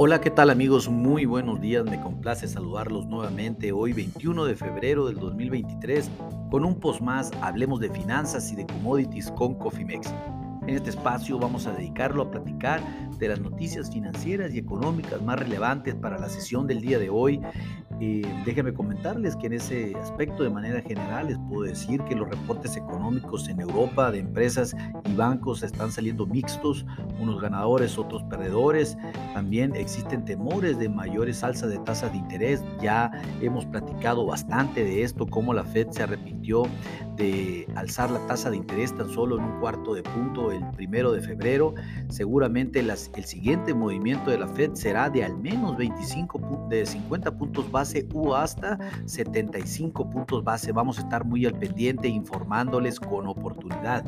Hola, ¿qué tal amigos? Muy buenos días, me complace saludarlos nuevamente hoy 21 de febrero del 2023 con un post más, hablemos de finanzas y de commodities con Cofimex. En este espacio vamos a dedicarlo a platicar de las noticias financieras y económicas más relevantes para la sesión del día de hoy. Eh, déjenme comentarles que en ese aspecto de manera general les puedo decir que los reportes económicos en Europa de empresas y bancos están saliendo mixtos, unos ganadores, otros perdedores. También existen temores de mayores alzas de tasas de interés. Ya hemos platicado bastante de esto, cómo la Fed se arrepintió de alzar la tasa de interés tan solo en un cuarto de punto el primero de febrero. Seguramente las el siguiente movimiento de la Fed será de al menos 25 de 50 puntos base u hasta 75 puntos base. Vamos a estar muy al pendiente informándoles con oportunidad.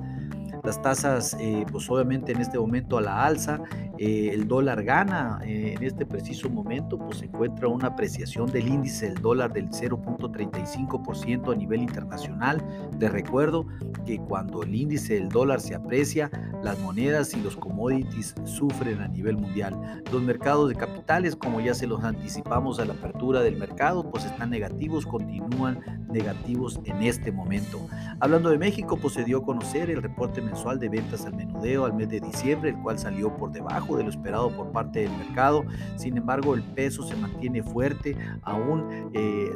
Las tasas, eh, pues obviamente en este momento a la alza, eh, el dólar gana eh, en este preciso momento, pues se encuentra una apreciación del índice del dólar del 0.35% a nivel internacional. De recuerdo que cuando el índice del dólar se aprecia, las monedas y los commodities sufren a nivel mundial. Los mercados de capitales, como ya se los anticipamos a la apertura del mercado, pues están negativos, continúan negativos en este momento. Hablando de México, pues se dio a conocer el reporte mensual de ventas al menudeo al mes de diciembre, el cual salió por debajo de lo esperado por parte del mercado. Sin embargo, el peso se mantiene fuerte, aún, eh,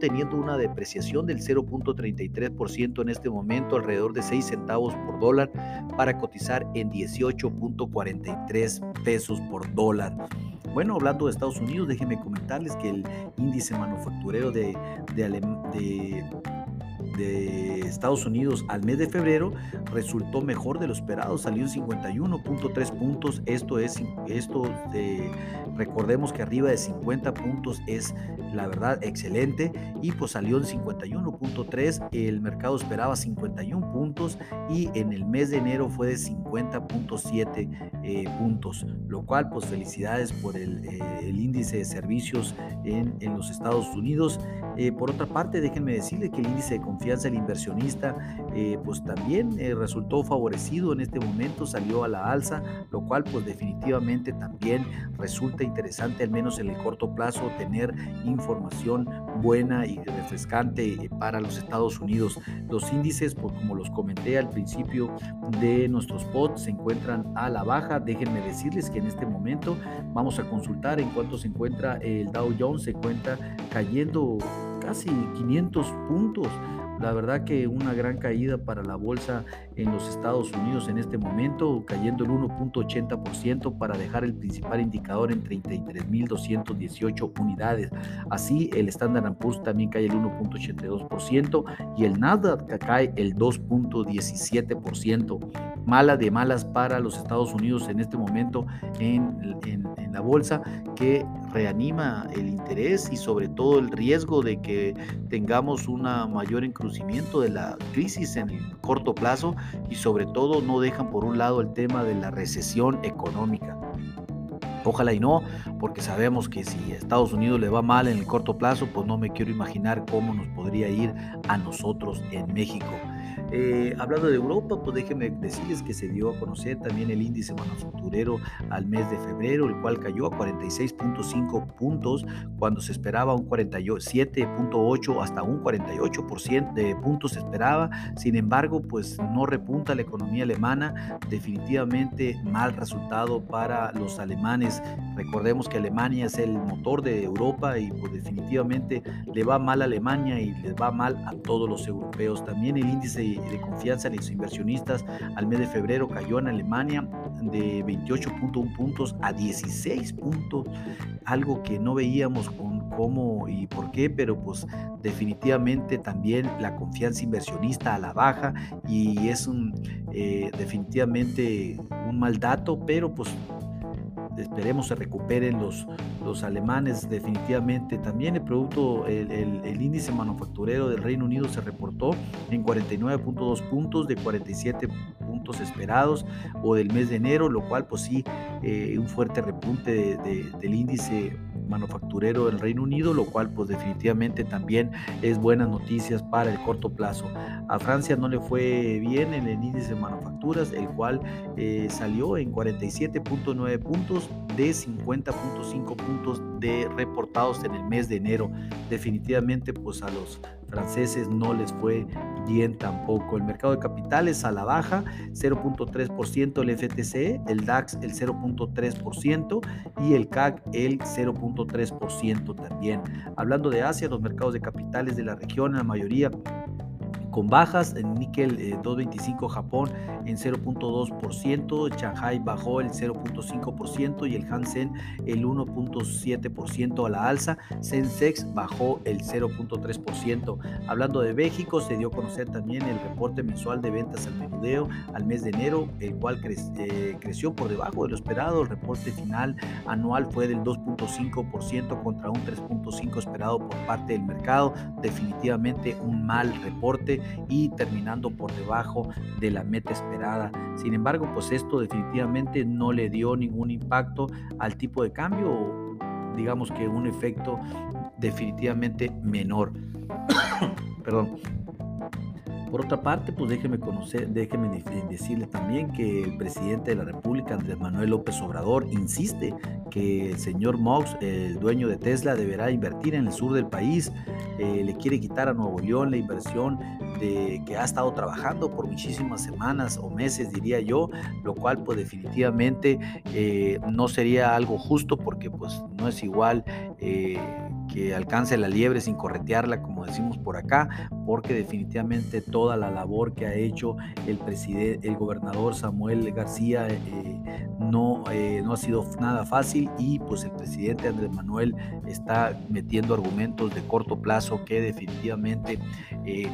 teniendo una depreciación del 0.33% en este momento, alrededor de 6 centavos por dólar, para cotizar en 18.43 pesos por dólar. Bueno, hablando de Estados Unidos, déjenme comentarles que el índice manufacturero de, de, de de Estados Unidos al mes de febrero resultó mejor de lo esperado, salió en 51.3 puntos, esto es, esto de, recordemos que arriba de 50 puntos es la verdad excelente y pues salió en 51.3, el mercado esperaba 51 puntos y en el mes de enero fue de 50.7 eh, puntos, lo cual pues felicidades por el, eh, índice de servicios en, en los Estados Unidos. Eh, por otra parte, déjenme decirle que el índice de confianza del inversionista eh, pues también eh, resultó favorecido en este momento, salió a la alza, lo cual pues definitivamente también resulta interesante, al menos en el corto plazo, tener información buena y refrescante para los Estados Unidos. Los índices, pues como los comenté al principio de nuestros pods, se encuentran a la baja. Déjenme decirles que en este momento vamos a consultar en cuánto se encuentra el Dow Jones, se encuentra cayendo casi 500 puntos. La verdad que una gran caída para la bolsa en los Estados Unidos en este momento, cayendo el 1.80% para dejar el principal indicador en 33.218 unidades. Así, el Standard Poor's también cae el 1.82% y el Nasdaq cae el 2.17%. Mala de malas para los Estados Unidos en este momento en, la bolsa que reanima el interés y sobre todo el riesgo de que tengamos un mayor encrucimiento de la crisis en el corto plazo y sobre todo no dejan por un lado el tema de la recesión económica. Ojalá y no, porque sabemos que si a Estados Unidos le va mal en el corto plazo, pues no me quiero imaginar cómo nos podría ir a nosotros en México. Eh, hablando de Europa, pues déjenme decirles que se dio a conocer también el índice manufacturero al mes de febrero, el cual cayó a 46.5 puntos cuando se esperaba un 47.8 hasta un 48% de puntos se esperaba. Sin embargo, pues no repunta la economía alemana. Definitivamente mal resultado para los alemanes. Recordemos que Alemania es el motor de Europa y pues definitivamente le va mal a Alemania y le va mal a todos los europeos. También el índice de confianza en los inversionistas al mes de febrero cayó en Alemania de 28.1 puntos a 16 puntos, algo que no veíamos con cómo y por qué, pero pues definitivamente también la confianza inversionista a la baja y es un eh, definitivamente un mal dato, pero pues esperemos se recuperen los, los alemanes definitivamente. También el producto, el, índice manufacturero del Reino Unido se reportó en 49.2 puntos de 47 esperados o del mes de enero, lo cual pues sí, eh, un fuerte repunte del índice manufacturero del Reino Unido, lo cual pues definitivamente también es buenas noticias para el corto plazo. A Francia no le fue bien en el índice de manufacturas, el cual eh, salió en 47.9 puntos de 50.5 puntos de reportados en el mes de enero. Definitivamente pues a los franceses no les fue bien tampoco. El mercado de capitales a la baja, 0.3% el FTC, el DAX el 0.3% y el CAC el 0.3% también. Hablando de Asia, los mercados de capitales de la región, la mayoría con bajas, en níquel 2.25 eh, Japón en 0.2%, Shanghai bajó el 0.5% y el Hansen el 1.7% a la alza, Sensex bajó el 0.3%. Hablando de México, se dio a conocer también el reporte mensual de ventas al menudeo al mes de enero, el cual eh, creció por debajo de lo esperado. El reporte final anual fue del 2.5% contra un 3.5% esperado por parte del mercado. Definitivamente un mal reporte y terminando por debajo de la meta esperada. Sin embargo, pues esto definitivamente no le dio ningún impacto al tipo de cambio, digamos que un efecto definitivamente menor. Perdón. Por otra parte, pues déjeme conocer, déjeme decirle también que el presidente de la República, Andrés Manuel López Obrador, insiste que el señor Mox, el dueño de Tesla, deberá invertir en el sur del país. Eh, le quiere quitar a Nuevo León la inversión de que ha estado trabajando por muchísimas semanas o meses, diría yo, lo cual pues definitivamente eh, no sería algo justo porque pues no es igual. Eh, que alcance la liebre sin corretearla, como decimos por acá, porque definitivamente toda la labor que ha hecho el presidente, el gobernador Samuel García eh, no, eh, no ha sido nada fácil y pues el presidente Andrés Manuel está metiendo argumentos de corto plazo que definitivamente eh,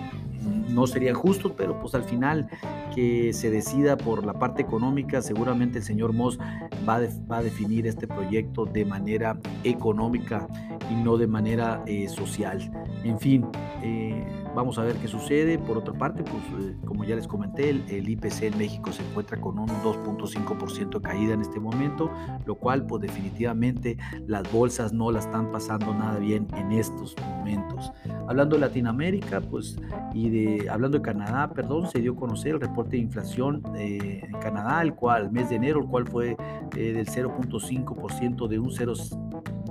no serían justos, pero pues al final que se decida por la parte económica, seguramente el señor Moss va, va a definir este proyecto de manera económica y no de manera eh, social. En fin, eh, vamos a ver qué sucede. Por otra parte, pues eh, como ya les comenté, el, IPC en México se encuentra con un 2.5% de caída en este momento, lo cual pues definitivamente las bolsas no la están pasando nada bien en estos momentos. Hablando de Latinoamérica, pues y de hablando de Canadá, perdón, se dio a conocer el reporte de inflación en Canadá, el cual mes de enero, el cual fue del 0.5% de un 0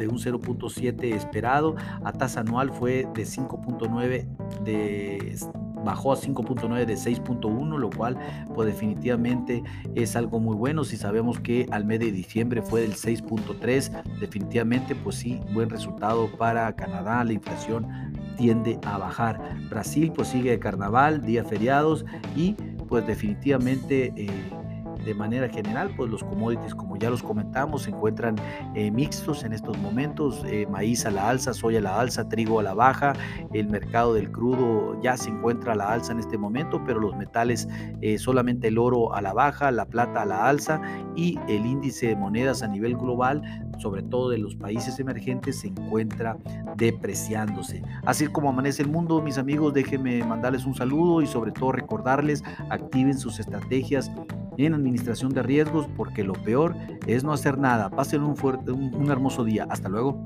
de un 0.7 esperado, a tasa anual fue de 5.9 de bajó a 5.9 de 6.1, lo cual pues definitivamente es algo muy bueno. Si sabemos que al mes de diciembre fue del 6.3, definitivamente pues sí, buen resultado para Canadá, la inflación tiende a bajar. Brasil pues sigue de carnaval, días feriados y pues definitivamente... Eh, de manera general, pues los commodities, como ya los comentamos, se encuentran eh, mixtos en estos momentos, eh, maíz a la alza, soya a la alza, trigo a la baja, el mercado del crudo ya se encuentra a la alza en este momento, pero los metales, eh, solamente el oro a la baja, la plata a la alza y el índice de monedas a nivel global, sobre todo de los países emergentes, se encuentra depreciándose. Así como amanece el mundo, mis amigos, déjenme mandarles un saludo y sobre todo recordarles, activen sus estrategias en administración de riesgos porque lo peor es no hacer nada. Pasen un, fuerte, un, un hermoso día. Hasta luego.